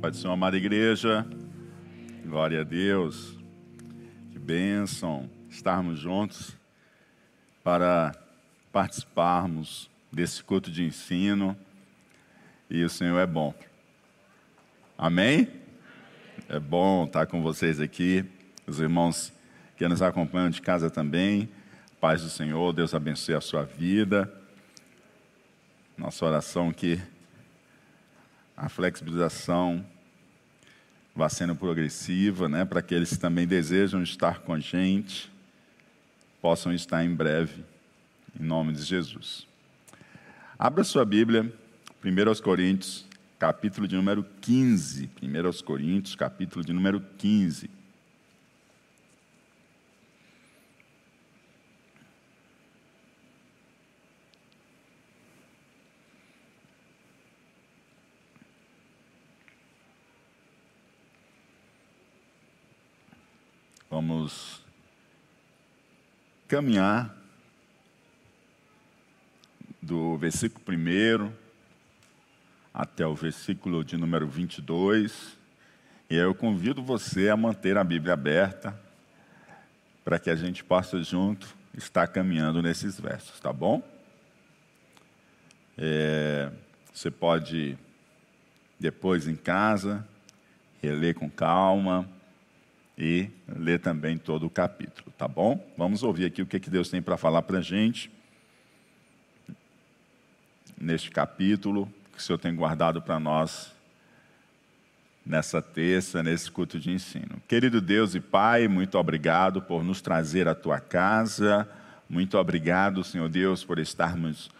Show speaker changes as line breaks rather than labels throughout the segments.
Pai do Senhor, amada igreja, glória a Deus, que bênção estarmos juntos para participarmos desse culto de ensino e o Senhor é bom. Amém? É bom estar com vocês aqui, os irmãos que nos acompanham de casa também. Paz do Senhor, Deus abençoe a sua vida. Nossa oração que a flexibilização vá sendo progressiva, né, para que também desejam estar com a gente, possam estar em breve, em nome de Jesus. Abra sua Bíblia, 1 Coríntios, capítulo de número 15. 1 Coríntios, capítulo de número 15. Vamos caminhar do versículo 1 até o versículo de número 22. E eu convido você a manter a Bíblia aberta para que a gente possa junto estar caminhando nesses versos, tá bom? É, você pode depois em casa reler com calma e ler também todo o capítulo, tá bom? Vamos ouvir aqui o que, que Deus tem para falar para a gente neste capítulo que o Senhor tem guardado para nós nessa terça, nesse culto de ensino. Querido Deus e Pai, muito obrigado por nos trazer à tua casa, muito obrigado, Senhor Deus, por estarmos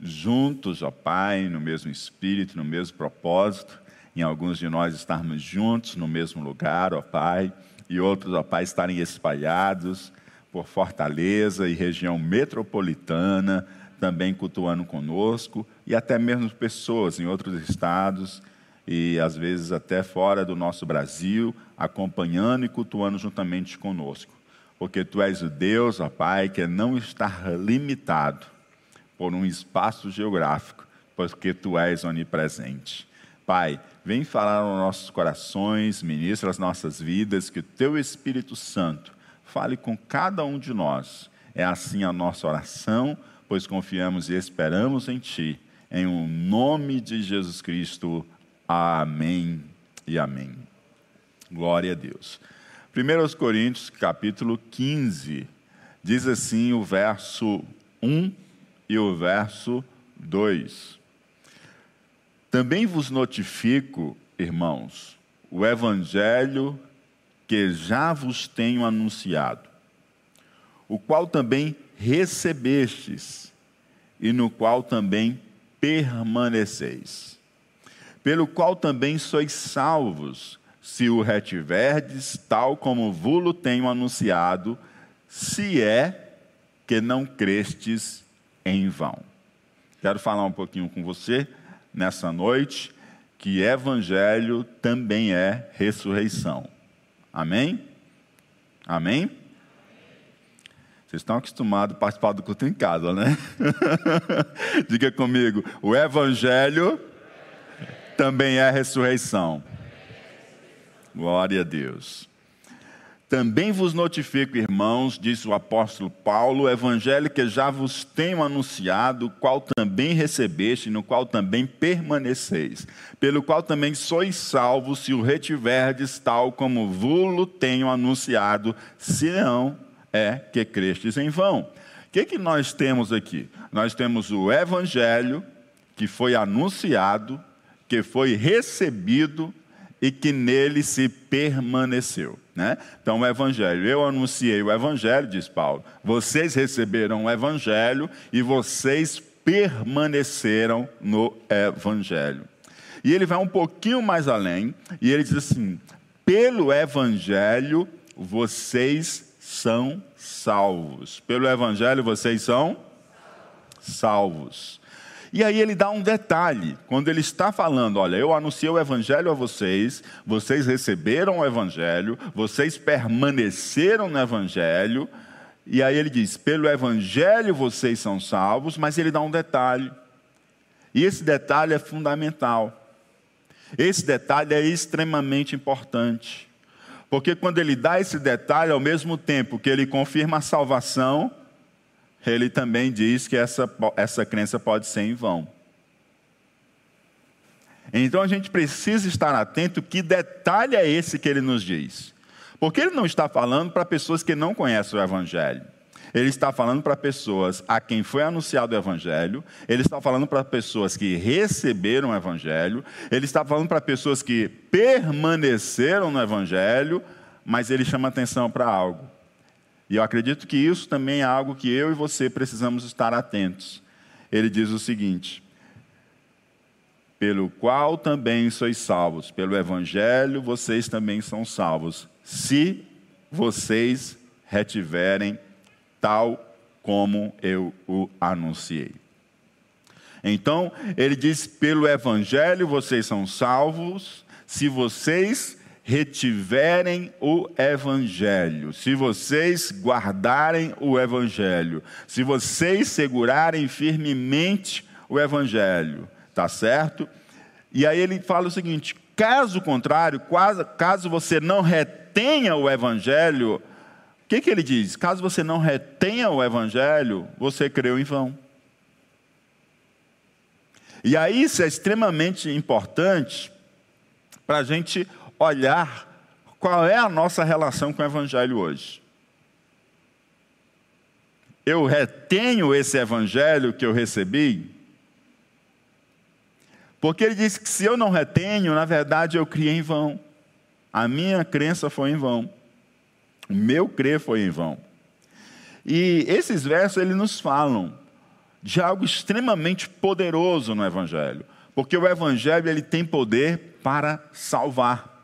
juntos, ó Pai, no mesmo espírito, no mesmo propósito, em alguns de nós estarmos juntos no mesmo lugar, ó Pai e outros, ó Pai, estarem espalhados por Fortaleza e região metropolitana, também cultuando conosco, e até mesmo pessoas em outros estados e às vezes até fora do nosso Brasil, acompanhando e cultuando juntamente conosco. Porque Tu és o Deus, ó Pai, que não está limitado por um espaço geográfico, porque Tu és onipresente. Pai, vem falar aos nossos corações, ministra as nossas vidas, que o Teu Espírito Santo fale com cada um de nós. É assim a nossa oração, pois confiamos e esperamos em Ti. Em o um nome de Jesus Cristo. Amém e amém. Glória a Deus. 1 Coríntios, capítulo 15, diz assim o verso 1 e o verso 2. Também vos notifico, irmãos, o evangelho que já vos tenho anunciado, o qual também recebestes e no qual também permaneceis, pelo qual também sois salvos, se o retiverdes, tal como vulo tenho anunciado, se é que não crestes em vão. Quero falar um pouquinho com você nessa noite que evangelho também é ressurreição. Amém? Amém? Vocês estão acostumados a participar do culto em casa, né? Diga comigo: o evangelho também é ressurreição. Glória a Deus. Também vos notifico, irmãos, disse o apóstolo Paulo, o evangelho que já vos tenho anunciado, qual também recebeste, no qual também permaneceis, pelo qual também sois salvos, se o retiverdes, tal como vulo tenho anunciado, se não é que crestes em vão. O que, que nós temos aqui? Nós temos o evangelho que foi anunciado, que foi recebido e que nele se permaneceu. Né? Então, o Evangelho, eu anunciei o Evangelho, diz Paulo, vocês receberam o Evangelho e vocês permaneceram no Evangelho. E ele vai um pouquinho mais além, e ele diz assim: pelo Evangelho vocês são salvos. Pelo Evangelho vocês são salvos. E aí ele dá um detalhe, quando ele está falando: olha, eu anunciei o evangelho a vocês, vocês receberam o evangelho, vocês permaneceram no evangelho, e aí ele diz: pelo evangelho vocês são salvos, mas ele dá um detalhe. E esse detalhe é fundamental. Esse detalhe é extremamente importante. Porque quando ele dá esse detalhe, ao mesmo tempo que ele confirma a salvação, ele também diz que essa, essa crença pode ser em vão. Então a gente precisa estar atento que detalhe é esse que ele nos diz. Porque ele não está falando para pessoas que não conhecem o Evangelho. Ele está falando para pessoas a quem foi anunciado o Evangelho, ele está falando para pessoas que receberam o Evangelho, ele está falando para pessoas que permaneceram no Evangelho, mas ele chama atenção para algo. E eu acredito que isso também é algo que eu e você precisamos estar atentos. Ele diz o seguinte: pelo qual também sois salvos, pelo Evangelho vocês também são salvos, se vocês retiverem tal como eu o anunciei. Então, ele diz: pelo Evangelho vocês são salvos, se vocês retiverem o Evangelho, se vocês guardarem o Evangelho, se vocês segurarem firmemente o Evangelho, tá certo? E aí ele fala o seguinte: caso contrário, caso você não retenha o Evangelho, o que, que ele diz? Caso você não retenha o Evangelho, você creu em vão. E aí isso é extremamente importante para a gente olhar qual é a nossa relação com o Evangelho hoje. Eu retenho esse Evangelho que eu recebi? Porque ele diz que se eu não retenho, na verdade eu criei em vão. A minha crença foi em vão. O meu crer foi em vão. E esses versos eles nos falam de algo extremamente poderoso no evangelho, porque o evangelho ele tem poder para salvar.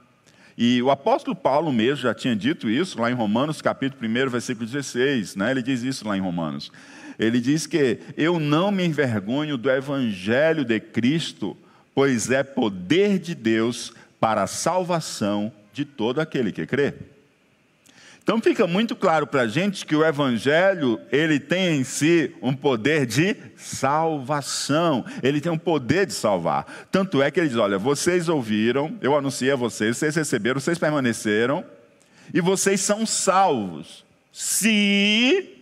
E o apóstolo Paulo mesmo já tinha dito isso lá em Romanos, capítulo 1, versículo 16, né? Ele diz isso lá em Romanos. Ele diz que eu não me envergonho do evangelho de Cristo, pois é poder de Deus para a salvação de todo aquele que crê. Então fica muito claro para a gente que o Evangelho ele tem em si um poder de salvação. Ele tem um poder de salvar. Tanto é que ele diz: olha, vocês ouviram, eu anunciei a vocês, vocês receberam, vocês permaneceram e vocês são salvos, se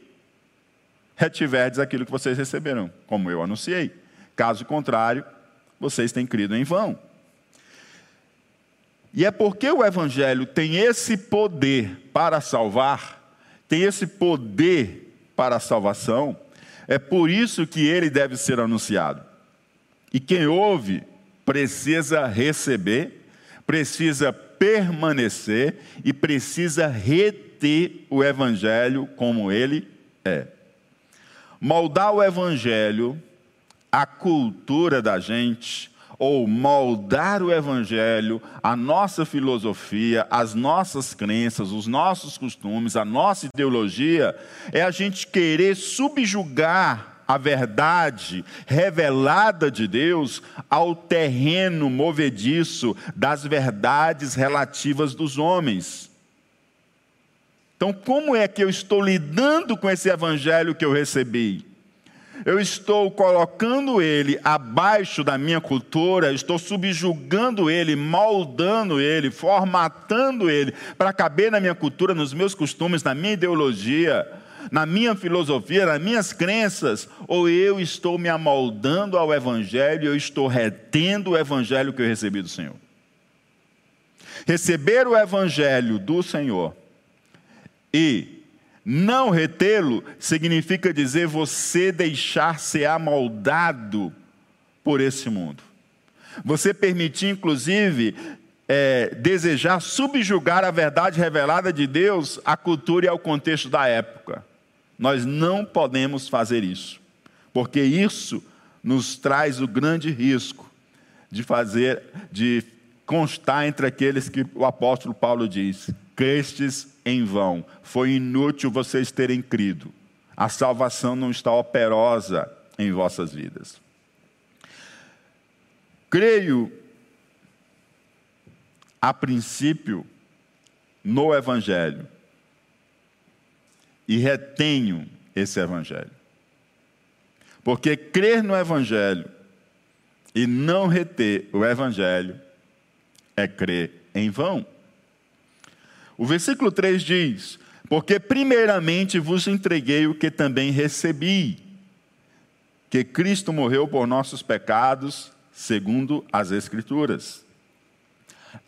retiverdes aquilo que vocês receberam, como eu anunciei. Caso contrário, vocês têm crido em vão. E é porque o Evangelho tem esse poder para salvar, tem esse poder para a salvação, é por isso que ele deve ser anunciado. E quem ouve precisa receber, precisa permanecer e precisa reter o Evangelho como ele é. Moldar o Evangelho, a cultura da gente, ou moldar o Evangelho, a nossa filosofia, as nossas crenças, os nossos costumes, a nossa ideologia, é a gente querer subjugar a verdade revelada de Deus ao terreno movediço das verdades relativas dos homens. Então, como é que eu estou lidando com esse evangelho que eu recebi? Eu estou colocando ele abaixo da minha cultura, estou subjugando ele, moldando ele, formatando ele para caber na minha cultura, nos meus costumes, na minha ideologia, na minha filosofia, nas minhas crenças, ou eu estou me amoldando ao Evangelho, eu estou retendo o Evangelho que eu recebi do Senhor. Receber o Evangelho do Senhor e não retê-lo significa dizer você deixar ser amoldado por esse mundo. Você permitir, inclusive, é, desejar subjugar a verdade revelada de Deus à cultura e ao contexto da época. Nós não podemos fazer isso, porque isso nos traz o grande risco de fazer, de constar entre aqueles que o apóstolo Paulo diz: crestes em vão, foi inútil vocês terem crido. A salvação não está operosa em vossas vidas. Creio, a princípio, no Evangelho e retenho esse Evangelho. Porque crer no Evangelho e não reter o Evangelho é crer em vão. O versículo 3 diz: Porque primeiramente vos entreguei o que também recebi, que Cristo morreu por nossos pecados, segundo as Escrituras.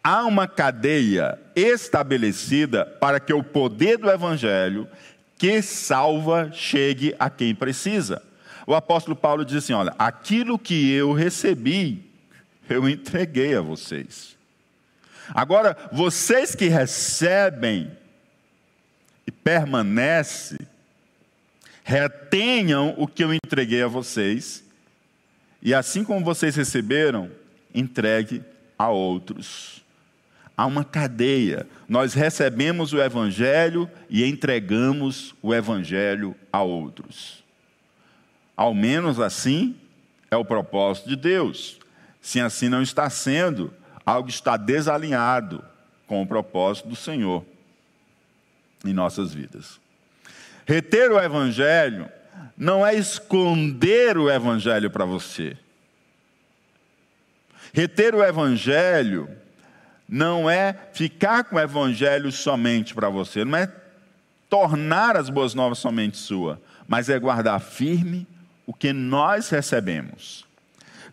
Há uma cadeia estabelecida para que o poder do Evangelho que salva chegue a quem precisa. O apóstolo Paulo diz assim: Olha, aquilo que eu recebi, eu entreguei a vocês. Agora, vocês que recebem e permanecem, retenham o que eu entreguei a vocês, e assim como vocês receberam, entregue a outros. Há uma cadeia. Nós recebemos o Evangelho e entregamos o Evangelho a outros. Ao menos assim é o propósito de Deus. Se assim não está sendo, algo está desalinhado com o propósito do Senhor em nossas vidas. Reter o Evangelho não é esconder o Evangelho para você. Reter o Evangelho não é ficar com o Evangelho somente para você, não é tornar as boas novas somente sua, mas é guardar firme o que nós recebemos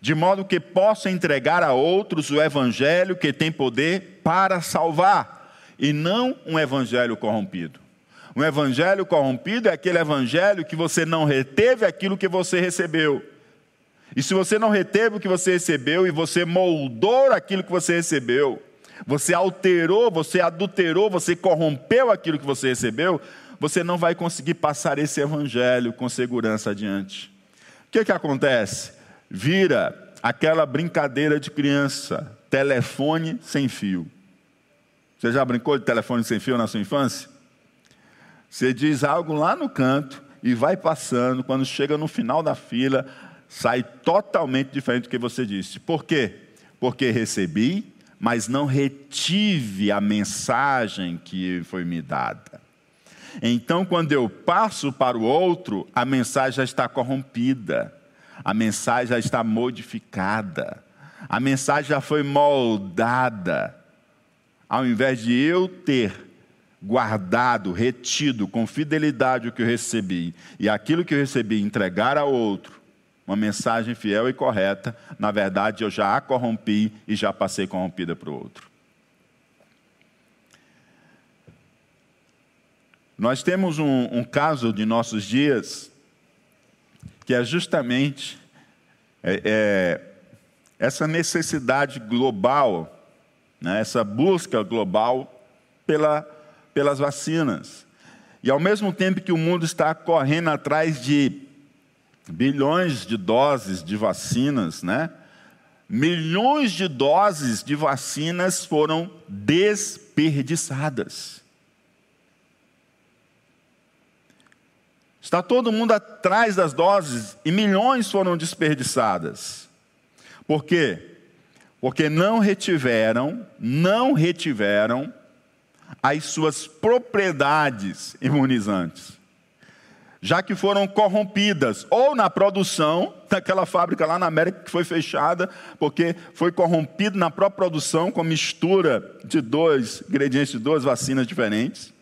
de modo que possa entregar a outros o evangelho que tem poder para salvar, e não um evangelho corrompido. Um evangelho corrompido é aquele evangelho que você não reteve aquilo que você recebeu. E se você não reteve o que você recebeu e você moldou aquilo que você recebeu, você alterou, você adulterou, você corrompeu aquilo que você recebeu, você não vai conseguir passar esse evangelho com segurança adiante. O que, que acontece? Vira aquela brincadeira de criança, telefone sem fio. Você já brincou de telefone sem fio na sua infância? Você diz algo lá no canto e vai passando, quando chega no final da fila, sai totalmente diferente do que você disse. Por quê? Porque recebi, mas não retive a mensagem que foi me dada. Então, quando eu passo para o outro, a mensagem já está corrompida a mensagem já está modificada, a mensagem já foi moldada. Ao invés de eu ter guardado, retido com fidelidade o que eu recebi, e aquilo que eu recebi entregar a outro, uma mensagem fiel e correta, na verdade eu já a corrompi e já passei corrompida para o outro. Nós temos um, um caso de nossos dias que é justamente é, é, essa necessidade global, né, essa busca global pela, pelas vacinas. E ao mesmo tempo que o mundo está correndo atrás de bilhões de doses de vacinas, né? Milhões de doses de vacinas foram desperdiçadas. Está todo mundo atrás das doses e milhões foram desperdiçadas. Por quê? Porque não retiveram, não retiveram as suas propriedades imunizantes. Já que foram corrompidas, ou na produção daquela fábrica lá na América que foi fechada, porque foi corrompido na própria produção com mistura de dois ingredientes de duas vacinas diferentes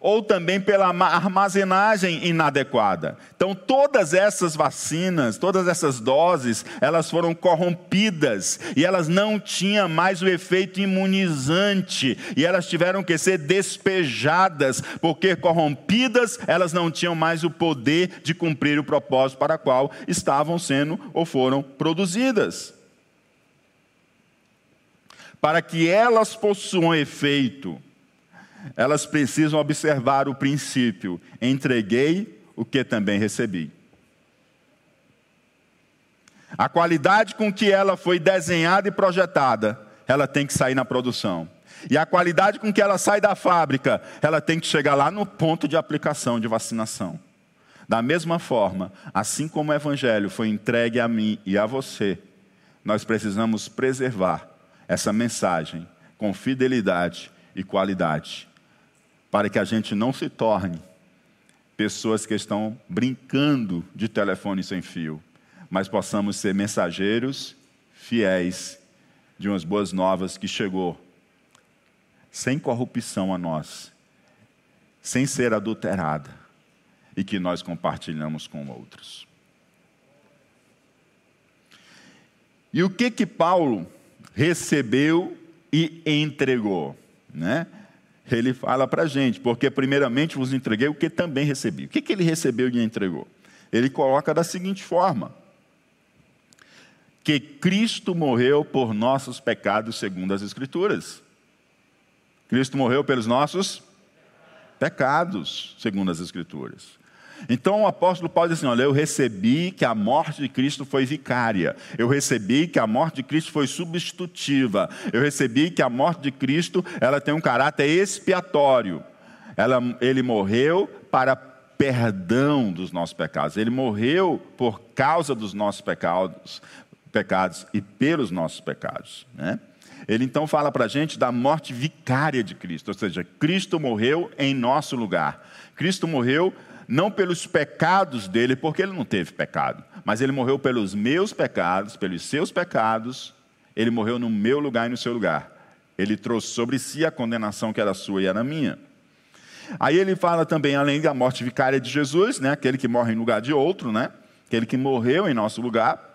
ou também pela armazenagem inadequada. Então, todas essas vacinas, todas essas doses, elas foram corrompidas e elas não tinham mais o efeito imunizante e elas tiveram que ser despejadas, porque corrompidas, elas não tinham mais o poder de cumprir o propósito para o qual estavam sendo ou foram produzidas. Para que elas possuam efeito, elas precisam observar o princípio: entreguei o que também recebi. A qualidade com que ela foi desenhada e projetada, ela tem que sair na produção. E a qualidade com que ela sai da fábrica, ela tem que chegar lá no ponto de aplicação de vacinação. Da mesma forma, assim como o Evangelho foi entregue a mim e a você, nós precisamos preservar essa mensagem com fidelidade e qualidade para que a gente não se torne pessoas que estão brincando de telefone sem fio, mas possamos ser mensageiros fiéis de umas boas novas que chegou sem corrupção a nós, sem ser adulterada e que nós compartilhamos com outros. E o que que Paulo recebeu e entregou, né? Ele fala para a gente, porque primeiramente vos entreguei o que também recebi. O que, que ele recebeu e entregou? Ele coloca da seguinte forma: que Cristo morreu por nossos pecados, segundo as Escrituras. Cristo morreu pelos nossos pecados, segundo as Escrituras. Então o apóstolo Paulo diz assim: Olha, eu recebi que a morte de Cristo foi vicária, eu recebi que a morte de Cristo foi substitutiva, eu recebi que a morte de Cristo ela tem um caráter expiatório. Ela, ele morreu para perdão dos nossos pecados, ele morreu por causa dos nossos pecados, pecados e pelos nossos pecados. Né? Ele então fala para a gente da morte vicária de Cristo, ou seja, Cristo morreu em nosso lugar. Cristo morreu não pelos pecados dele, porque ele não teve pecado, mas ele morreu pelos meus pecados, pelos seus pecados, ele morreu no meu lugar e no seu lugar. Ele trouxe sobre si a condenação que era sua e era minha. Aí ele fala também, além da morte vicária de Jesus, né, aquele que morre em lugar de outro, né, aquele que morreu em nosso lugar,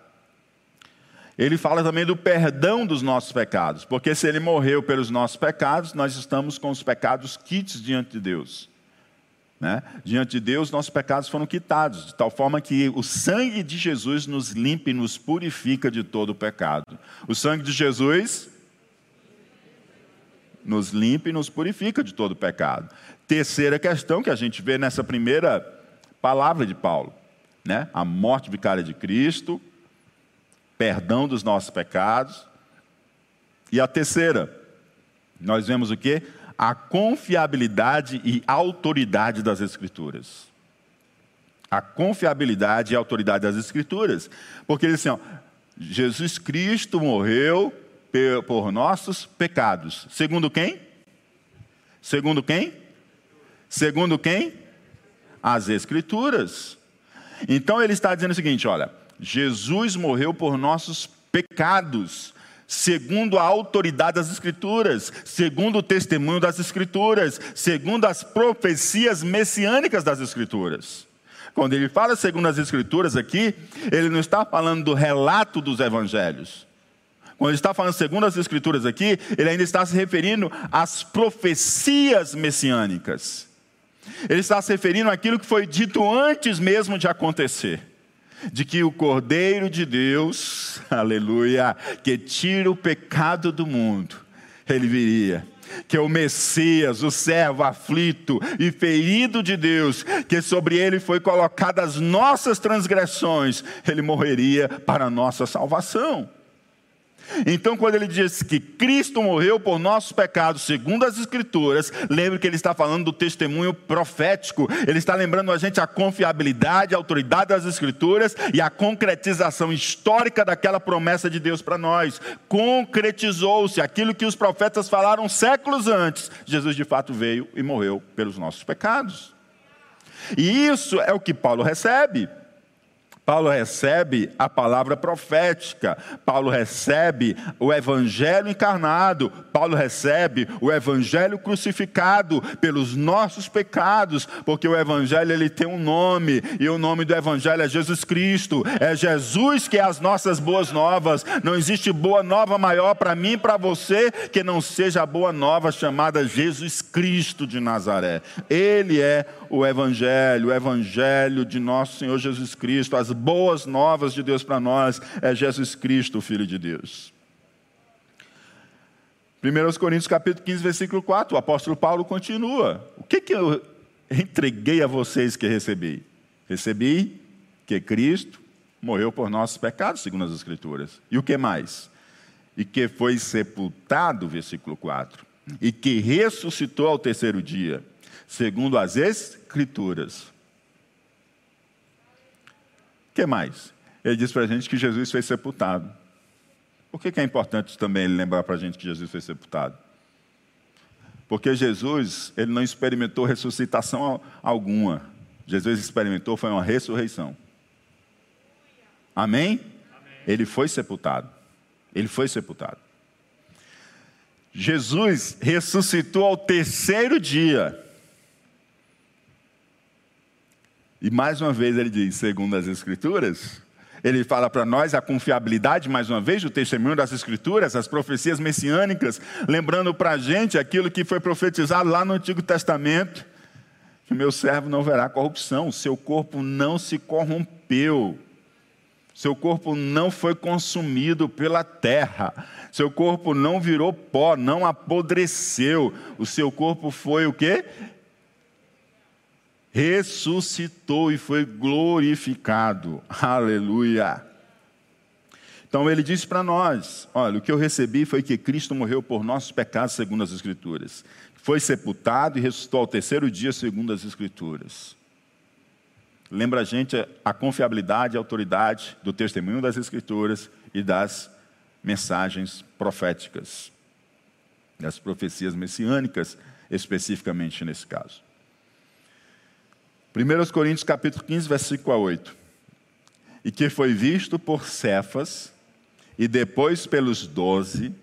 ele fala também do perdão dos nossos pecados, porque se ele morreu pelos nossos pecados, nós estamos com os pecados quites diante de Deus. Né? Diante de Deus, nossos pecados foram quitados, de tal forma que o sangue de Jesus nos limpa e nos purifica de todo o pecado. O sangue de Jesus nos limpa e nos purifica de todo o pecado. Terceira questão que a gente vê nessa primeira palavra de Paulo, né? A morte vicária de Cristo, perdão dos nossos pecados. E a terceira, nós vemos o que? A confiabilidade e autoridade das Escrituras. A confiabilidade e autoridade das Escrituras. Porque ele assim, ó, Jesus Cristo morreu por nossos pecados. Segundo quem? Segundo quem? Segundo quem? As Escrituras. Então ele está dizendo o seguinte: olha, Jesus morreu por nossos pecados, segundo a autoridade das Escrituras, segundo o testemunho das Escrituras, segundo as profecias messiânicas das Escrituras. Quando ele fala segundo as Escrituras aqui, ele não está falando do relato dos evangelhos. Quando ele está falando segundo as Escrituras aqui, ele ainda está se referindo às profecias messiânicas. Ele está se referindo àquilo que foi dito antes mesmo de acontecer de que o Cordeiro de Deus, aleluia, que tira o pecado do mundo, ele viria. Que o Messias, o servo aflito e ferido de Deus, que sobre ele foi colocadas as nossas transgressões, ele morreria para a nossa salvação. Então, quando ele diz que Cristo morreu por nossos pecados, segundo as Escrituras, lembre que ele está falando do testemunho profético, ele está lembrando a gente a confiabilidade, a autoridade das Escrituras e a concretização histórica daquela promessa de Deus para nós. Concretizou-se aquilo que os profetas falaram séculos antes. Jesus de fato veio e morreu pelos nossos pecados. E isso é o que Paulo recebe. Paulo recebe a palavra profética, Paulo recebe o evangelho encarnado, Paulo recebe o evangelho crucificado pelos nossos pecados, porque o evangelho ele tem um nome, e o nome do evangelho é Jesus Cristo. É Jesus que é as nossas boas novas. Não existe boa nova maior para mim e para você que não seja a boa nova chamada Jesus Cristo de Nazaré. Ele é o evangelho, o evangelho de nosso Senhor Jesus Cristo, as boas novas de Deus para nós é Jesus Cristo, o Filho de Deus. 1 Coríntios capítulo 15, versículo 4, o apóstolo Paulo continua. O que, que eu entreguei a vocês que recebi? Recebi que Cristo morreu por nossos pecados, segundo as Escrituras. E o que mais? E que foi sepultado, versículo 4. E que ressuscitou ao terceiro dia, segundo as Escrituras que mais? Ele diz para a gente que Jesus foi sepultado. Por que, que é importante também ele lembrar para a gente que Jesus foi sepultado? Porque Jesus, ele não experimentou ressuscitação alguma. Jesus experimentou foi uma ressurreição. Amém? Amém? Ele foi sepultado. Ele foi sepultado. Jesus ressuscitou ao terceiro dia. E mais uma vez ele diz, segundo as Escrituras, ele fala para nós a confiabilidade, mais uma vez, do testemunho das Escrituras, as profecias messiânicas, lembrando para a gente aquilo que foi profetizado lá no Antigo Testamento: que meu servo não verá corrupção, seu corpo não se corrompeu, seu corpo não foi consumido pela terra, seu corpo não virou pó, não apodreceu, o seu corpo foi o quê? Ressuscitou e foi glorificado. Aleluia. Então ele disse para nós: Olha, o que eu recebi foi que Cristo morreu por nossos pecados, segundo as Escrituras. Foi sepultado e ressuscitou ao terceiro dia, segundo as Escrituras. Lembra a gente a confiabilidade e autoridade do testemunho das Escrituras e das mensagens proféticas, das profecias messiânicas, especificamente nesse caso. 1 Coríntios capítulo 15, versículo 8. E que foi visto por Cefas, e depois pelos doze,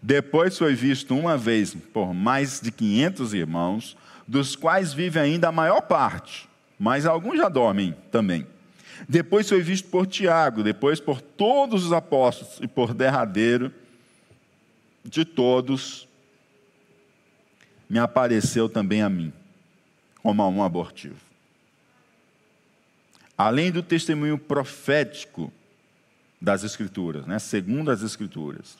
depois foi visto uma vez por mais de 500 irmãos, dos quais vive ainda a maior parte, mas alguns já dormem também. Depois foi visto por Tiago, depois por todos os apóstolos, e por derradeiro de todos, me apareceu também a mim, como a um abortivo. Além do testemunho profético das Escrituras, né, segundo as Escrituras,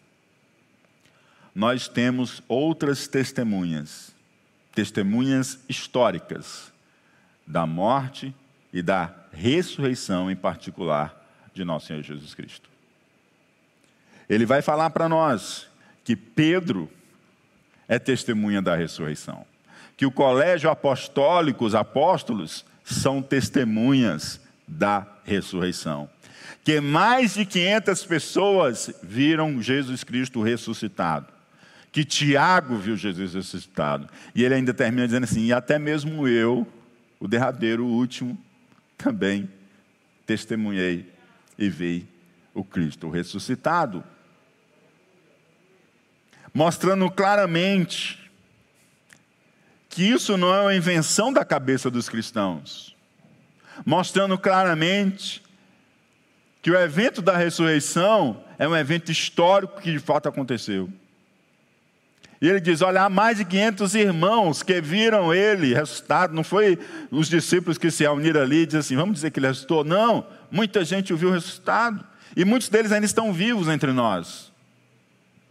nós temos outras testemunhas, testemunhas históricas da morte e da ressurreição, em particular, de nosso Senhor Jesus Cristo. Ele vai falar para nós que Pedro é testemunha da ressurreição, que o colégio apostólico, os apóstolos, são testemunhas da ressurreição. Que mais de 500 pessoas viram Jesus Cristo ressuscitado. Que Tiago viu Jesus ressuscitado. E ele ainda termina dizendo assim: e até mesmo eu, o derradeiro, o último, também testemunhei e vi o Cristo ressuscitado. Mostrando claramente que isso não é uma invenção da cabeça dos cristãos mostrando claramente que o evento da ressurreição é um evento histórico que de fato aconteceu. E ele diz: Olha, há mais de 500 irmãos que viram ele ressuscitado. Não foi os discípulos que se reuniram ali e disseram assim: Vamos dizer que ele ressuscitou. Não, muita gente o viu ressuscitado. E muitos deles ainda estão vivos entre nós.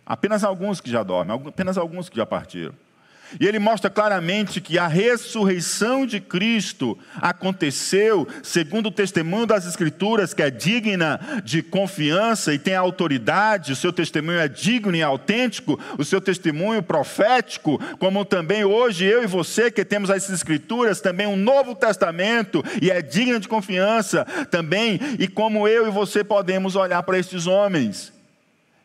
Apenas alguns que já dormem, apenas alguns que já partiram. E ele mostra claramente que a ressurreição de Cristo aconteceu segundo o testemunho das Escrituras, que é digna de confiança e tem autoridade, o seu testemunho é digno e autêntico, o seu testemunho profético, como também hoje eu e você que temos as Escrituras, também um Novo Testamento e é digna de confiança também, e como eu e você podemos olhar para estes homens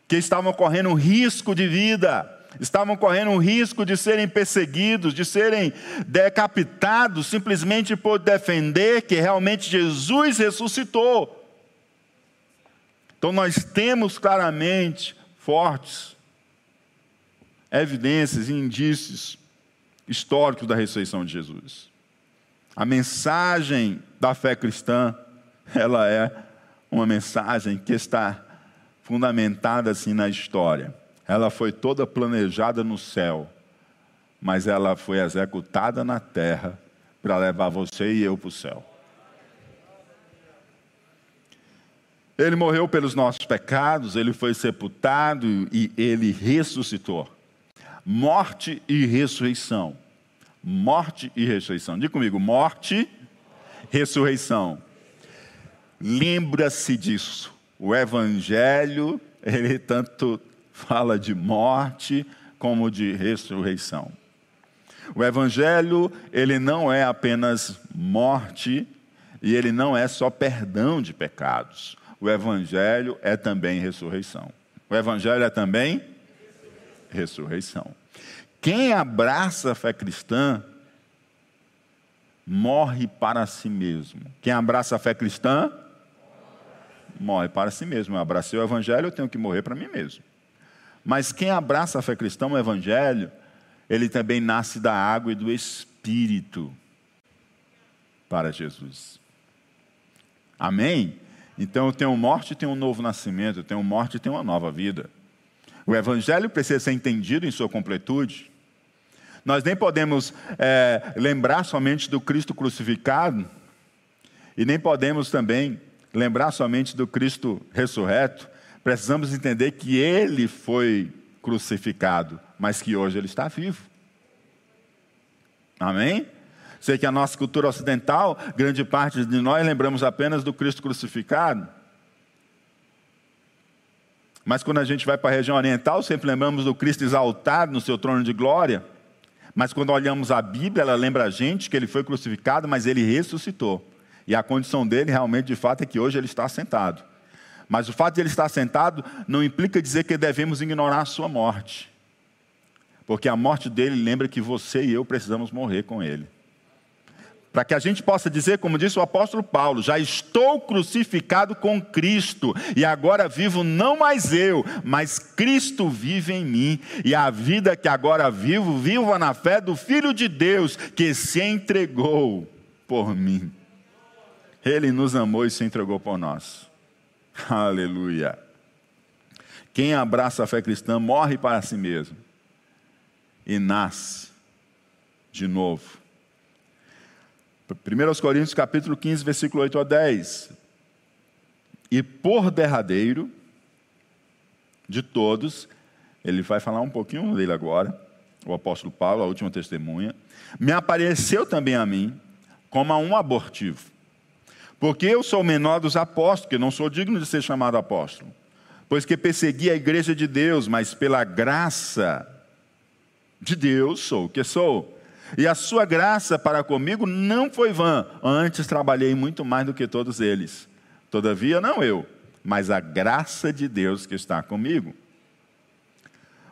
que estavam correndo risco de vida estavam correndo o risco de serem perseguidos, de serem decapitados, simplesmente por defender que realmente Jesus ressuscitou. Então nós temos claramente fortes evidências e indícios históricos da ressurreição de Jesus. A mensagem da fé cristã, ela é uma mensagem que está fundamentada assim na história ela foi toda planejada no céu, mas ela foi executada na terra para levar você e eu para o céu. Ele morreu pelos nossos pecados, ele foi sepultado e ele ressuscitou. Morte e ressurreição. Morte e ressurreição. Diga comigo: morte, ressurreição. Lembra-se disso. O Evangelho, ele tanto fala de morte como de ressurreição. O evangelho, ele não é apenas morte e ele não é só perdão de pecados. O evangelho é também ressurreição. O evangelho é também ressurreição. Quem abraça a fé cristã morre para si mesmo. Quem abraça a fé cristã morre para si mesmo. Eu abracei o evangelho, eu tenho que morrer para mim mesmo. Mas quem abraça a fé cristã, o Evangelho, ele também nasce da água e do Espírito para Jesus. Amém? Então eu tenho morte e tenho um novo nascimento, eu tenho morte e tenho uma nova vida. O Evangelho precisa ser entendido em sua completude. Nós nem podemos é, lembrar somente do Cristo crucificado, e nem podemos também lembrar somente do Cristo ressurreto. Precisamos entender que ele foi crucificado, mas que hoje ele está vivo. Amém? Sei que a nossa cultura ocidental, grande parte de nós lembramos apenas do Cristo crucificado. Mas quando a gente vai para a região oriental, sempre lembramos do Cristo exaltado no seu trono de glória. Mas quando olhamos a Bíblia, ela lembra a gente que ele foi crucificado, mas ele ressuscitou. E a condição dele, realmente, de fato, é que hoje ele está sentado. Mas o fato de ele estar sentado não implica dizer que devemos ignorar a sua morte. Porque a morte dele lembra que você e eu precisamos morrer com ele para que a gente possa dizer, como disse o apóstolo Paulo: já estou crucificado com Cristo, e agora vivo não mais eu, mas Cristo vive em mim, e a vida que agora vivo, vivo na fé do Filho de Deus, que se entregou por mim. Ele nos amou e se entregou por nós. Aleluia. Quem abraça a fé cristã morre para si mesmo e nasce de novo 1 Coríntios capítulo 15, versículo 8 a 10. E por derradeiro de todos, ele vai falar um pouquinho dele agora, o apóstolo Paulo, a última testemunha, me apareceu também a mim como a um abortivo. Porque eu sou o menor dos apóstolos, que não sou digno de ser chamado apóstolo. Pois que persegui a igreja de Deus, mas pela graça de Deus sou o que sou. E a sua graça para comigo não foi vã, antes trabalhei muito mais do que todos eles. Todavia, não eu, mas a graça de Deus que está comigo.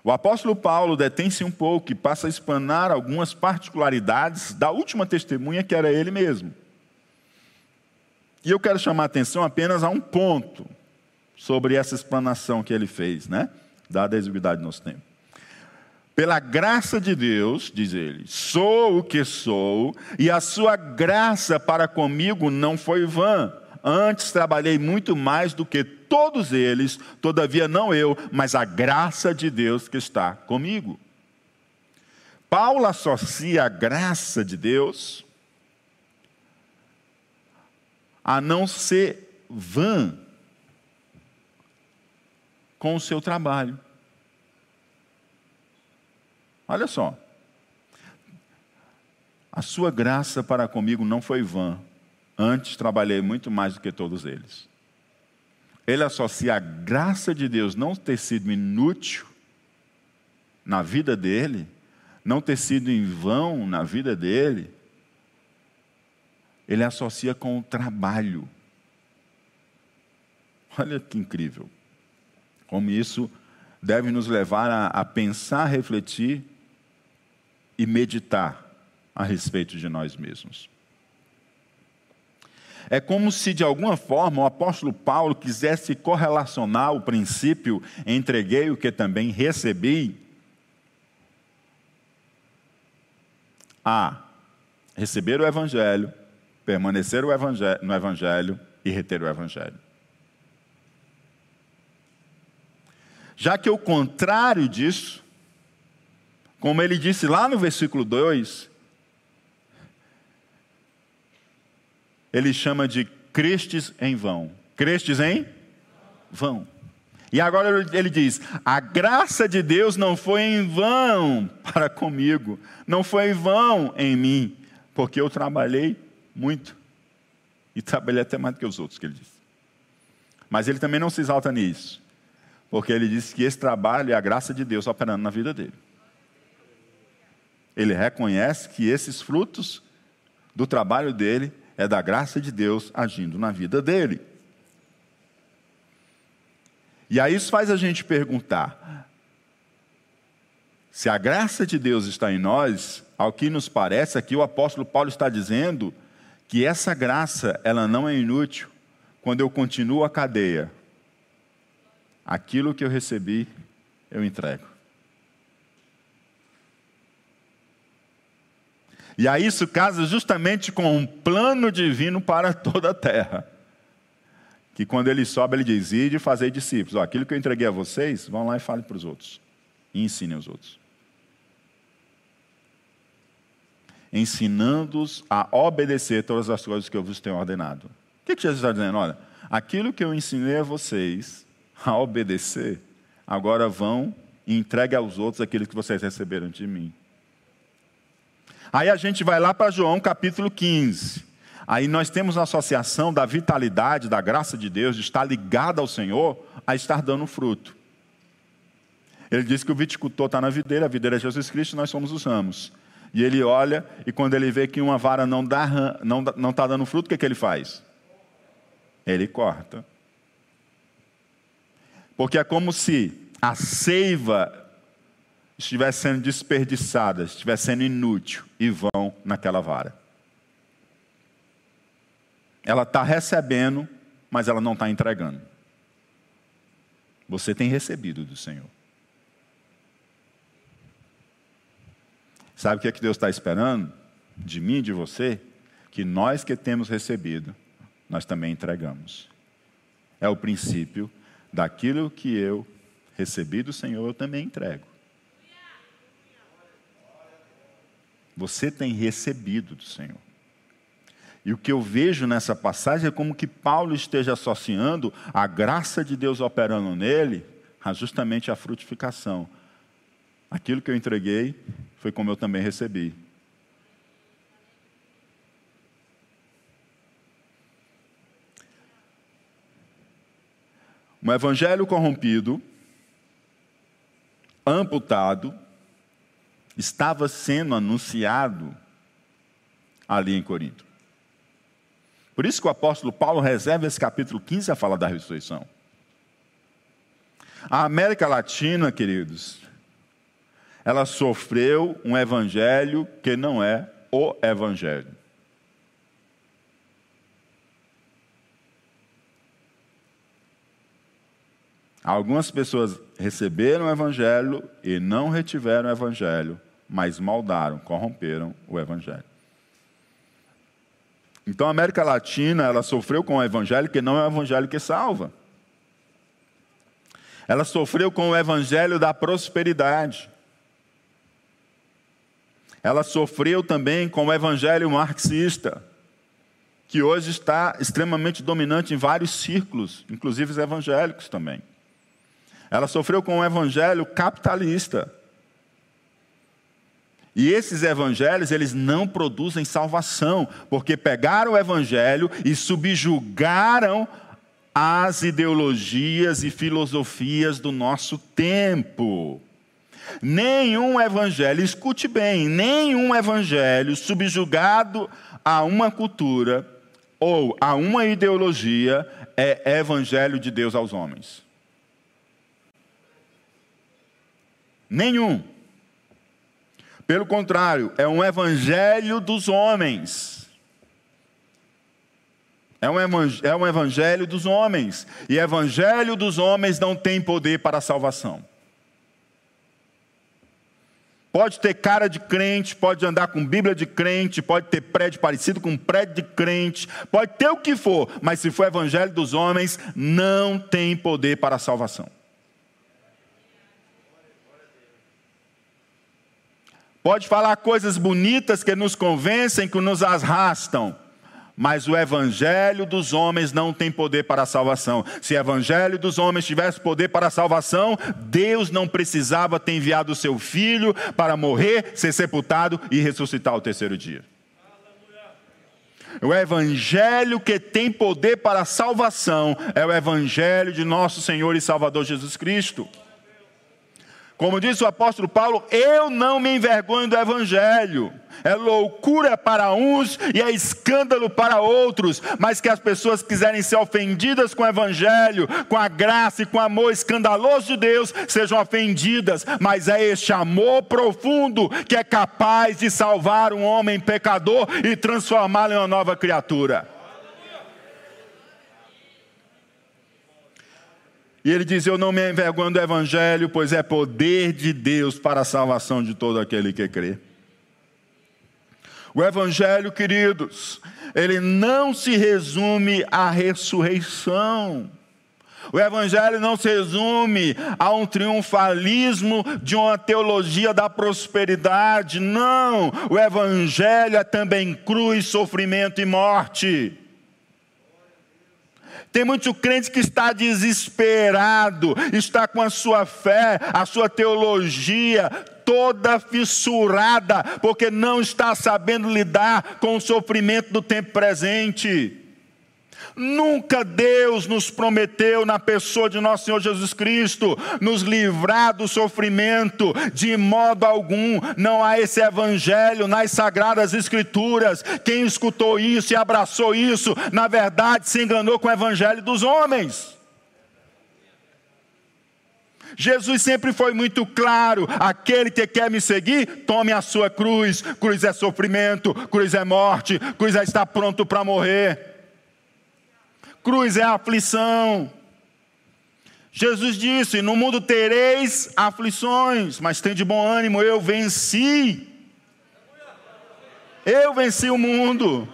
O apóstolo Paulo detém-se um pouco e passa a espanar algumas particularidades da última testemunha que era ele mesmo. E eu quero chamar a atenção apenas a um ponto sobre essa explanação que ele fez, né? Dada a exiguidade do nosso tempo. Pela graça de Deus, diz ele, sou o que sou, e a sua graça para comigo não foi vã. Antes trabalhei muito mais do que todos eles, todavia não eu, mas a graça de Deus que está comigo. Paulo associa a graça de Deus a não ser vã com o seu trabalho. Olha só. A sua graça para comigo não foi vã. Antes trabalhei muito mais do que todos eles. Ele associa a graça de Deus não ter sido inútil na vida dele, não ter sido em vão na vida dele, ele associa com o trabalho. Olha que incrível. Como isso deve nos levar a, a pensar, refletir e meditar a respeito de nós mesmos. É como se, de alguma forma, o apóstolo Paulo quisesse correlacionar o princípio entreguei o que também recebi a receber o evangelho, permanecer no evangelho e reter o evangelho. Já que o contrário disso como ele disse lá no versículo 2, ele chama de crestes em vão. Crestes em vão. E agora ele diz: a graça de Deus não foi em vão para comigo, não foi em vão em mim, porque eu trabalhei muito. E trabalhei até mais do que os outros, que ele disse. Mas ele também não se exalta nisso, porque ele disse que esse trabalho é a graça de Deus operando na vida dele. Ele reconhece que esses frutos do trabalho dele é da graça de Deus agindo na vida dele. E aí isso faz a gente perguntar: se a graça de Deus está em nós, ao que nos parece, aqui o apóstolo Paulo está dizendo que essa graça, ela não é inútil quando eu continuo a cadeia. Aquilo que eu recebi, eu entrego. E aí isso casa justamente com um plano divino para toda a terra. Que quando ele sobe, ele diz: Ide fazer discípulos. Ó, aquilo que eu entreguei a vocês, vão lá e falem para os outros. E ensinem os outros. Ensinando-os a obedecer todas as coisas que eu vos tenho ordenado. O que, Jesus está dizendo? Olha, aquilo que eu ensinei a vocês a obedecer, agora vão e entreguem aos outros aquilo que vocês receberam de mim. Aí a gente vai lá para João capítulo 15. Aí nós temos a associação da vitalidade, da graça de Deus, de estar ligado ao Senhor, a estar dando fruto. Ele diz que o viticultor está na videira, a videira é Jesus Cristo, nós somos os ramos. E ele olha, e quando ele vê que uma vara não está não, não tá dando fruto, o que, que ele faz? Ele corta. Porque é como se a seiva estivesse sendo desperdiçada, estivesse sendo inútil, e vão naquela vara. Ela está recebendo, mas ela não está entregando. Você tem recebido do Senhor. Sabe o que é que Deus está esperando? De mim e de você? Que nós que temos recebido, nós também entregamos. É o princípio daquilo que eu recebi do Senhor, eu também entrego. Você tem recebido do Senhor. E o que eu vejo nessa passagem é como que Paulo esteja associando a graça de Deus operando nele a justamente a frutificação. Aquilo que eu entreguei foi como eu também recebi. Um evangelho corrompido, amputado, estava sendo anunciado ali em Corinto. Por isso que o apóstolo Paulo reserva esse capítulo 15 a falar da ressurreição. A América Latina, queridos, ela sofreu um evangelho que não é o evangelho. Algumas pessoas receberam o evangelho e não retiveram o evangelho, mas maldaram, corromperam o evangelho. Então a América Latina, ela sofreu com o evangelho que não é o evangelho que salva. Ela sofreu com o evangelho da prosperidade. Ela sofreu também com o evangelho marxista, que hoje está extremamente dominante em vários círculos, inclusive os evangélicos também. Ela sofreu com o evangelho capitalista. E esses evangelhos, eles não produzem salvação, porque pegaram o evangelho e subjugaram as ideologias e filosofias do nosso tempo. Nenhum evangelho, escute bem, nenhum evangelho subjugado a uma cultura ou a uma ideologia é evangelho de Deus aos homens. Nenhum. Pelo contrário, é um evangelho dos homens. É um, é um evangelho dos homens. E evangelho dos homens não tem poder para a salvação. Pode ter cara de crente, pode andar com Bíblia de crente, pode ter prédio parecido com prédio de crente, pode ter o que for, mas se for evangelho dos homens, não tem poder para a salvação. Pode falar coisas bonitas que nos convencem, que nos arrastam. Mas o evangelho dos homens não tem poder para a salvação. Se o evangelho dos homens tivesse poder para a salvação, Deus não precisava ter enviado o seu filho para morrer, ser sepultado e ressuscitar ao terceiro dia. O evangelho que tem poder para a salvação é o evangelho de nosso Senhor e Salvador Jesus Cristo. Como disse o apóstolo Paulo, eu não me envergonho do evangelho. É loucura para uns e é escândalo para outros, mas que as pessoas quiserem ser ofendidas com o evangelho, com a graça e com o amor escandaloso de Deus, sejam ofendidas, mas é este amor profundo que é capaz de salvar um homem pecador e transformá-lo em uma nova criatura. E ele diz: Eu não me envergonho do Evangelho, pois é poder de Deus para a salvação de todo aquele que crê. O Evangelho, queridos, ele não se resume à ressurreição. O Evangelho não se resume a um triunfalismo de uma teologia da prosperidade. Não. O Evangelho é também cruz, sofrimento e morte. Tem muito crente que está desesperado, está com a sua fé, a sua teologia toda fissurada, porque não está sabendo lidar com o sofrimento do tempo presente. Nunca Deus nos prometeu, na pessoa de nosso Senhor Jesus Cristo, nos livrar do sofrimento, de modo algum. Não há esse evangelho nas sagradas Escrituras. Quem escutou isso e abraçou isso, na verdade se enganou com o evangelho dos homens. Jesus sempre foi muito claro: aquele que quer me seguir, tome a sua cruz. Cruz é sofrimento, cruz é morte, cruz é estar pronto para morrer cruz é aflição. Jesus disse: No mundo tereis aflições, mas tem de bom ânimo, eu venci. Eu venci o mundo.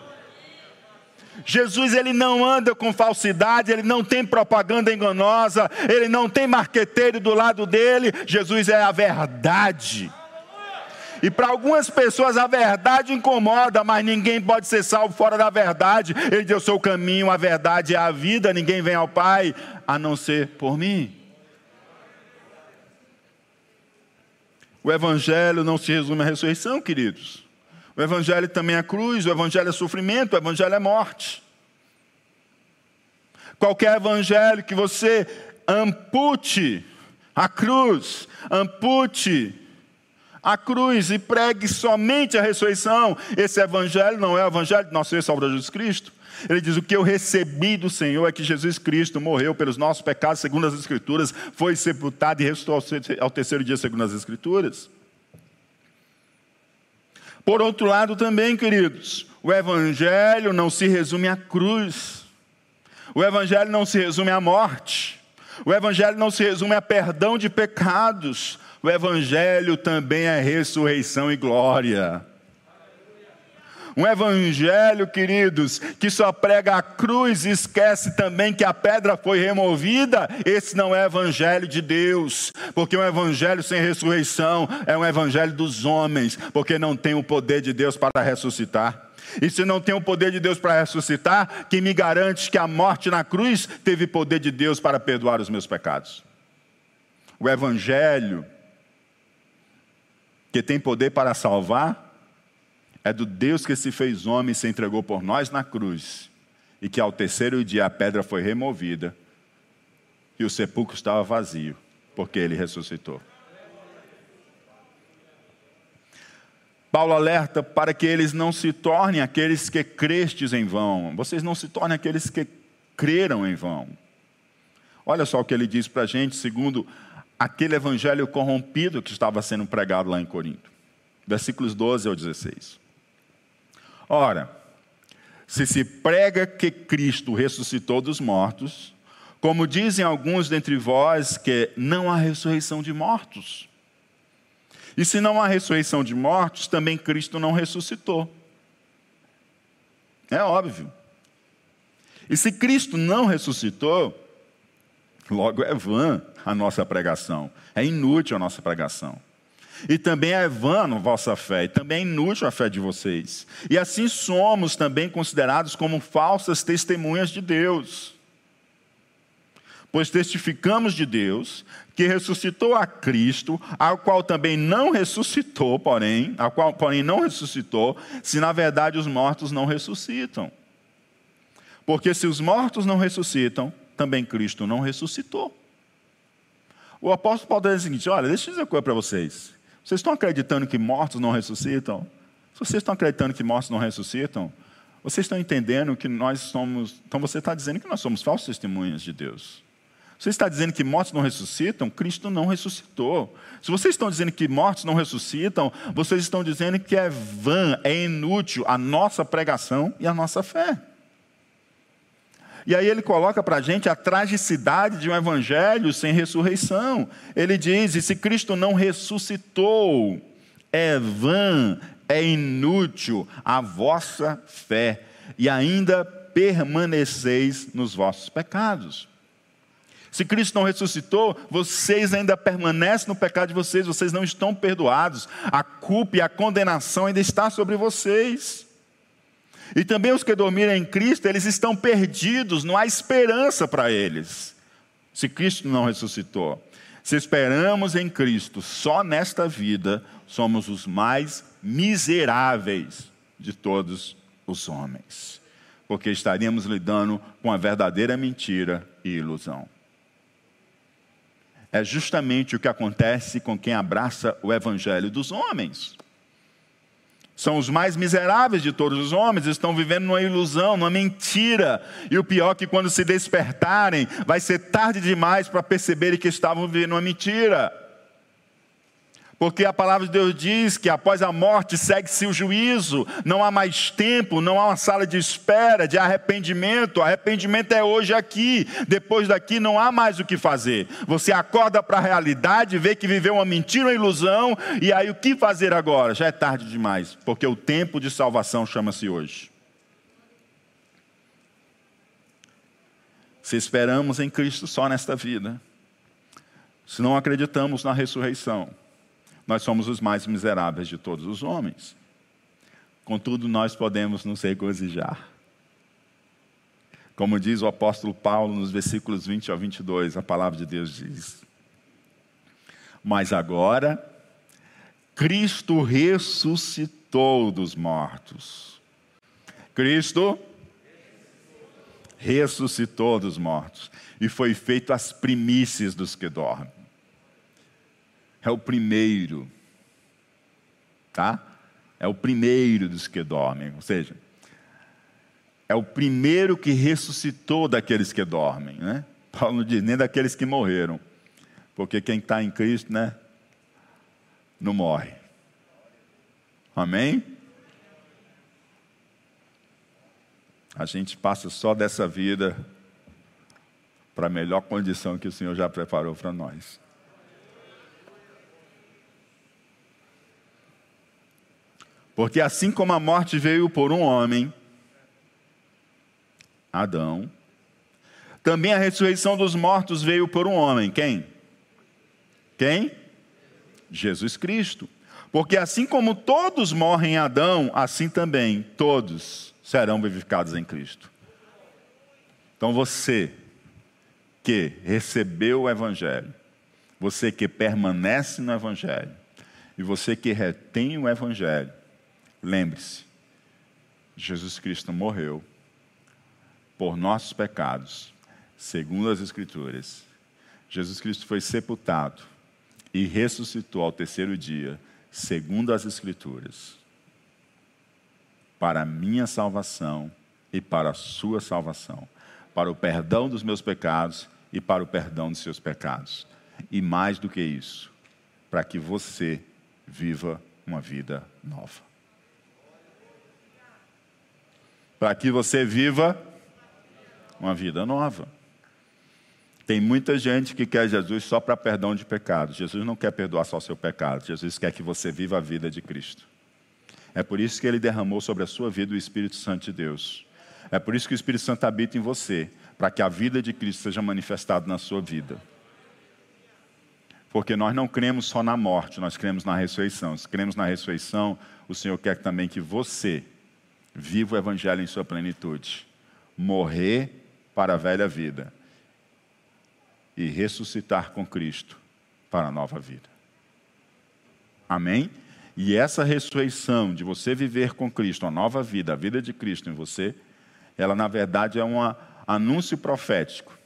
Jesus ele não anda com falsidade, ele não tem propaganda enganosa, ele não tem marqueteiro do lado dele. Jesus é a verdade. E para algumas pessoas a verdade incomoda, mas ninguém pode ser salvo fora da verdade. Ele diz: Eu sou o caminho, a verdade e a vida, ninguém vem ao Pai a não ser por mim. O Evangelho não se resume à ressurreição, queridos. O Evangelho também é cruz, o Evangelho é sofrimento, o Evangelho é morte. Qualquer Evangelho que você ampute a cruz, ampute a cruz e pregue somente a ressurreição. Esse evangelho não é o evangelho de nosso Senhor Salvador Jesus Cristo. Ele diz: O que eu recebi do Senhor é que Jesus Cristo morreu pelos nossos pecados, segundo as Escrituras, foi sepultado e ressuscitou ao terceiro dia, segundo as Escrituras. Por outro lado, também, queridos, o Evangelho não se resume à cruz, o Evangelho não se resume à morte, o Evangelho não se resume a perdão de pecados, o Evangelho também é ressurreição e glória. Um evangelho, queridos, que só prega a cruz e esquece também que a pedra foi removida, esse não é evangelho de Deus, porque um evangelho sem ressurreição é um evangelho dos homens, porque não tem o poder de Deus para ressuscitar. E se não tem o poder de Deus para ressuscitar, quem me garante que a morte na cruz teve poder de Deus para perdoar os meus pecados? O evangelho que tem poder para salvar, é do Deus que se fez homem e se entregou por nós na cruz, e que ao terceiro dia a pedra foi removida e o sepulcro estava vazio, porque ele ressuscitou. Paulo alerta para que eles não se tornem aqueles que crestes em vão, vocês não se tornem aqueles que creram em vão. Olha só o que ele diz para a gente, segundo aquele evangelho corrompido que estava sendo pregado lá em Corinto. Versículos 12 ao 16. Ora, se se prega que Cristo ressuscitou dos mortos, como dizem alguns dentre vós que não há ressurreição de mortos. E se não há ressurreição de mortos, também Cristo não ressuscitou. É óbvio. E se Cristo não ressuscitou, logo é vã a nossa pregação, é inútil a nossa pregação. E também é vã a vossa fé, e também é inútil a fé de vocês. E assim somos também considerados como falsas testemunhas de Deus. Pois testificamos de Deus que ressuscitou a Cristo, ao qual também não ressuscitou, porém, ao qual porém não ressuscitou, se na verdade os mortos não ressuscitam. Porque se os mortos não ressuscitam, também Cristo não ressuscitou. O apóstolo Paulo diz o seguinte: olha, deixa eu dizer uma coisa para vocês. Vocês estão acreditando que mortos não ressuscitam? Se vocês estão acreditando que mortos não ressuscitam, vocês estão entendendo que nós somos. Então você está dizendo que nós somos falsos testemunhas de Deus. Você está dizendo que mortos não ressuscitam? Cristo não ressuscitou. Se vocês estão dizendo que mortos não ressuscitam, vocês estão dizendo que é vã, é inútil a nossa pregação e a nossa fé. E aí ele coloca para a gente a tragicidade de um evangelho sem ressurreição. Ele diz: e se Cristo não ressuscitou, é vã, é inútil a vossa fé, e ainda permaneceis nos vossos pecados. Se Cristo não ressuscitou, vocês ainda permanecem no pecado de vocês, vocês não estão perdoados. A culpa e a condenação ainda está sobre vocês. E também os que dormiram em Cristo, eles estão perdidos, não há esperança para eles. Se Cristo não ressuscitou. Se esperamos em Cristo só nesta vida, somos os mais miseráveis de todos os homens. Porque estaríamos lidando com a verdadeira mentira e ilusão. É justamente o que acontece com quem abraça o evangelho dos homens. São os mais miseráveis de todos os homens, estão vivendo numa ilusão, numa mentira. E o pior é que quando se despertarem, vai ser tarde demais para perceberem que estavam vivendo uma mentira. Porque a palavra de Deus diz que após a morte segue-se o juízo, não há mais tempo, não há uma sala de espera, de arrependimento. Arrependimento é hoje aqui, depois daqui não há mais o que fazer. Você acorda para a realidade, vê que viveu uma mentira, uma ilusão, e aí o que fazer agora? Já é tarde demais, porque o tempo de salvação chama-se hoje. Se esperamos em Cristo só nesta vida, se não acreditamos na ressurreição, nós somos os mais miseráveis de todos os homens. Contudo, nós podemos nos regozijar. Como diz o apóstolo Paulo nos versículos 20 ao 22, a palavra de Deus diz: Mas agora, Cristo ressuscitou dos mortos. Cristo ressuscitou dos mortos e foi feito as primícias dos que dormem é o primeiro, tá? É o primeiro dos que dormem, ou seja, é o primeiro que ressuscitou daqueles que dormem, né? Paulo não diz nem daqueles que morreram, porque quem está em Cristo, né, não morre. Amém? A gente passa só dessa vida para a melhor condição que o Senhor já preparou para nós. Porque assim como a morte veio por um homem, Adão, também a ressurreição dos mortos veio por um homem. Quem? Quem? Jesus Cristo. Porque assim como todos morrem em Adão, assim também todos serão vivificados em Cristo. Então você que recebeu o Evangelho, você que permanece no Evangelho, e você que retém o Evangelho, Lembre-se, Jesus Cristo morreu por nossos pecados, segundo as Escrituras. Jesus Cristo foi sepultado e ressuscitou ao terceiro dia, segundo as Escrituras, para a minha salvação e para a sua salvação, para o perdão dos meus pecados e para o perdão dos seus pecados. E mais do que isso, para que você viva uma vida nova. Para que você viva uma vida nova. Tem muita gente que quer Jesus só para perdão de pecados. Jesus não quer perdoar só seu pecado. Jesus quer que você viva a vida de Cristo. É por isso que ele derramou sobre a sua vida o Espírito Santo de Deus. É por isso que o Espírito Santo habita em você, para que a vida de Cristo seja manifestada na sua vida. Porque nós não cremos só na morte, nós cremos na ressurreição. Se cremos na ressurreição, o Senhor quer também que você viva o Evangelho em sua plenitude, morrer para a velha vida e ressuscitar com Cristo para a nova vida. Amém? E essa ressurreição de você viver com Cristo, a nova vida, a vida de Cristo em você, ela na verdade é um anúncio profético.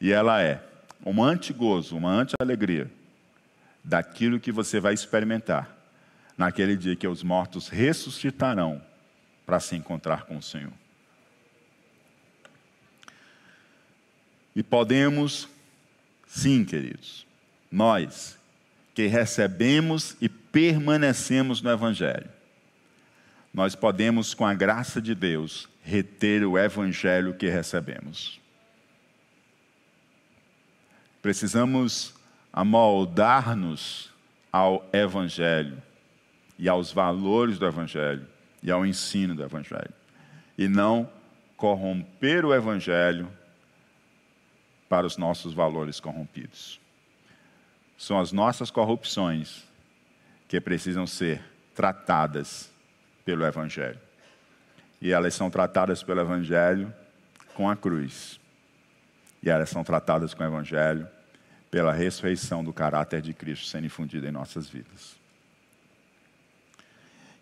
E ela é um antigozo, uma anti-alegria daquilo que você vai experimentar naquele dia que os mortos ressuscitarão para se encontrar com o Senhor. E podemos, sim, queridos, nós que recebemos e permanecemos no Evangelho, nós podemos, com a graça de Deus, reter o evangelho que recebemos. Precisamos amoldar-nos ao evangelho e aos valores do evangelho e ao ensino do evangelho e não corromper o evangelho para os nossos valores corrompidos. São as nossas corrupções que precisam ser tratadas pelo Evangelho. E elas são tratadas pelo Evangelho com a cruz. E elas são tratadas com o Evangelho pela ressurreição do caráter de Cristo sendo infundido em nossas vidas.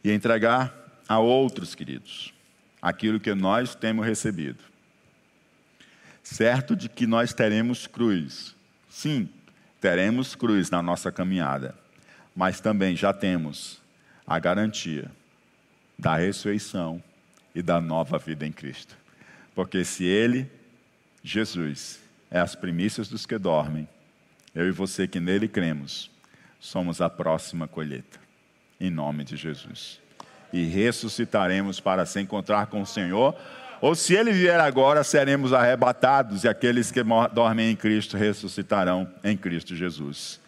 E entregar a outros, queridos, aquilo que nós temos recebido. Certo de que nós teremos cruz. Sim, teremos cruz na nossa caminhada, mas também já temos a garantia da ressurreição e da nova vida em Cristo. Porque se Ele, Jesus, é as primícias dos que dormem, eu e você que nele cremos, somos a próxima colheita, em nome de Jesus. E ressuscitaremos para se encontrar com o Senhor ou se ele vier agora, seremos arrebatados e aqueles que dormem em Cristo ressuscitarão em Cristo Jesus.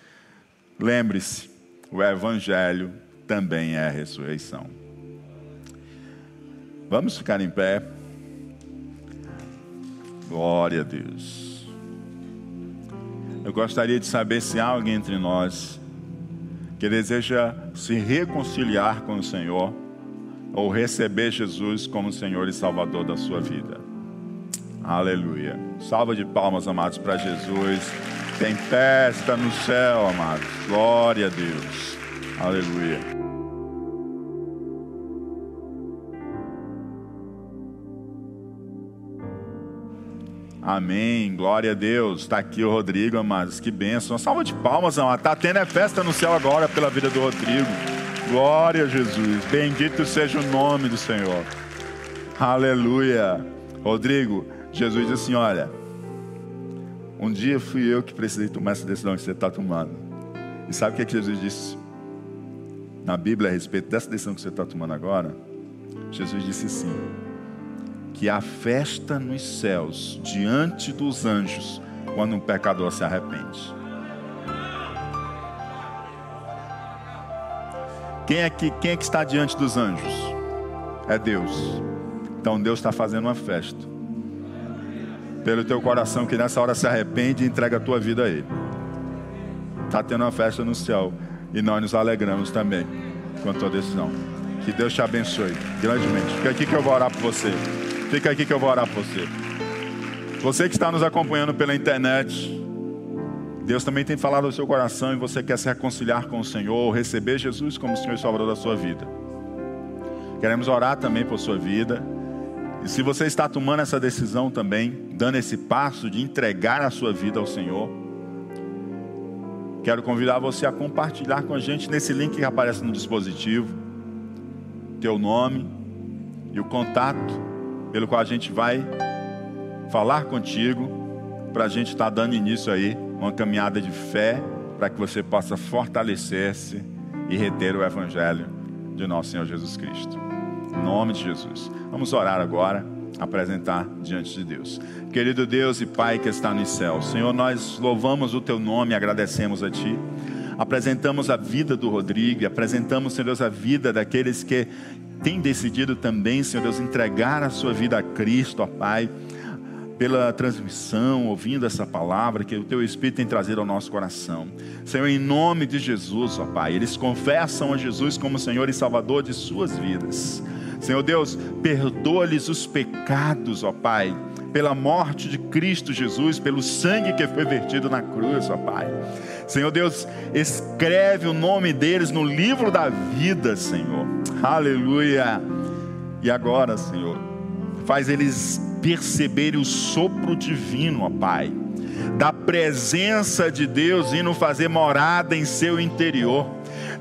Lembre-se, o Evangelho também é a ressurreição. Vamos ficar em pé. Glória a Deus. Eu gostaria de saber se há alguém entre nós que deseja se reconciliar com o Senhor ou receber Jesus como Senhor e Salvador da sua vida. Aleluia. Salva de palmas, amados, para Jesus. Tem festa no céu, amados. Glória a Deus. Aleluia. Amém. Glória a Deus. Está aqui o Rodrigo, amados. Que bênção. Salva de palmas, amados. Está tendo festa no céu agora pela vida do Rodrigo. Glória a Jesus. Bendito seja o nome do Senhor. Aleluia. Rodrigo, Jesus disse assim: Olha, um dia fui eu que precisei tomar essa decisão que você está tomando. E sabe o que, é que Jesus disse na Bíblia a respeito dessa decisão que você está tomando agora? Jesus disse assim: que há festa nos céus diante dos anjos quando um pecador se arrepende. Quem é que, quem é que está diante dos anjos? É Deus. Então Deus está fazendo uma festa. Pelo teu coração que nessa hora se arrepende e entrega a tua vida a Ele. Está tendo uma festa no céu. E nós nos alegramos também com a tua decisão. Que Deus te abençoe grandemente. Fica aqui que eu vou orar por você. Fica aqui que eu vou orar por você. Você que está nos acompanhando pela internet, Deus também tem falado ao seu coração e você quer se reconciliar com o Senhor, receber Jesus como Senhor e Salvador da sua vida. Queremos orar também por sua vida. E se você está tomando essa decisão também, dando esse passo de entregar a sua vida ao Senhor, quero convidar você a compartilhar com a gente nesse link que aparece no dispositivo, teu nome e o contato pelo qual a gente vai falar contigo, para a gente estar tá dando início aí uma caminhada de fé para que você possa fortalecer-se e reter o Evangelho de nosso Senhor Jesus Cristo. Em nome de Jesus. Vamos orar agora, apresentar diante de Deus. Querido Deus e Pai que está nos céus, Senhor, nós louvamos o Teu nome e agradecemos a Ti. Apresentamos a vida do Rodrigo, apresentamos, Senhor Deus, a vida daqueles que têm decidido também, Senhor Deus, entregar a sua vida a Cristo, ó Pai pela transmissão, ouvindo essa palavra que o teu Espírito tem trazido ao nosso coração. Senhor, em nome de Jesus, ó Pai, eles confessam a Jesus como Senhor e Salvador de suas vidas. Senhor Deus, perdoa-lhes os pecados, ó Pai, pela morte de Cristo Jesus, pelo sangue que foi vertido na cruz, ó Pai. Senhor Deus, escreve o nome deles no livro da vida, Senhor. Aleluia. E agora, Senhor, faz eles perceberem o sopro divino, ó Pai, da presença de Deus indo fazer morada em seu interior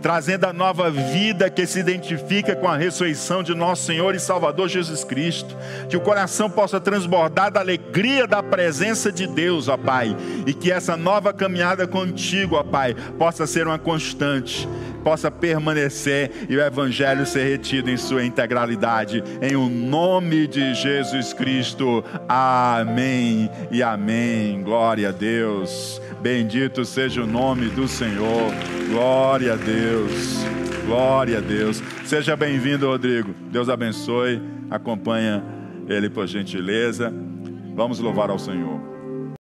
trazendo a nova vida que se identifica com a ressurreição de nosso Senhor e Salvador Jesus Cristo. Que o coração possa transbordar da alegria da presença de Deus, ó Pai, e que essa nova caminhada contigo, ó Pai, possa ser uma constante possa permanecer e o Evangelho ser retido em sua integralidade. Em o nome de Jesus Cristo. Amém e amém. Glória a Deus. Bendito seja o nome do Senhor. Glória a Deus. Glória a Deus. Seja bem-vindo, Rodrigo. Deus abençoe. Acompanha ele por gentileza. Vamos louvar ao Senhor.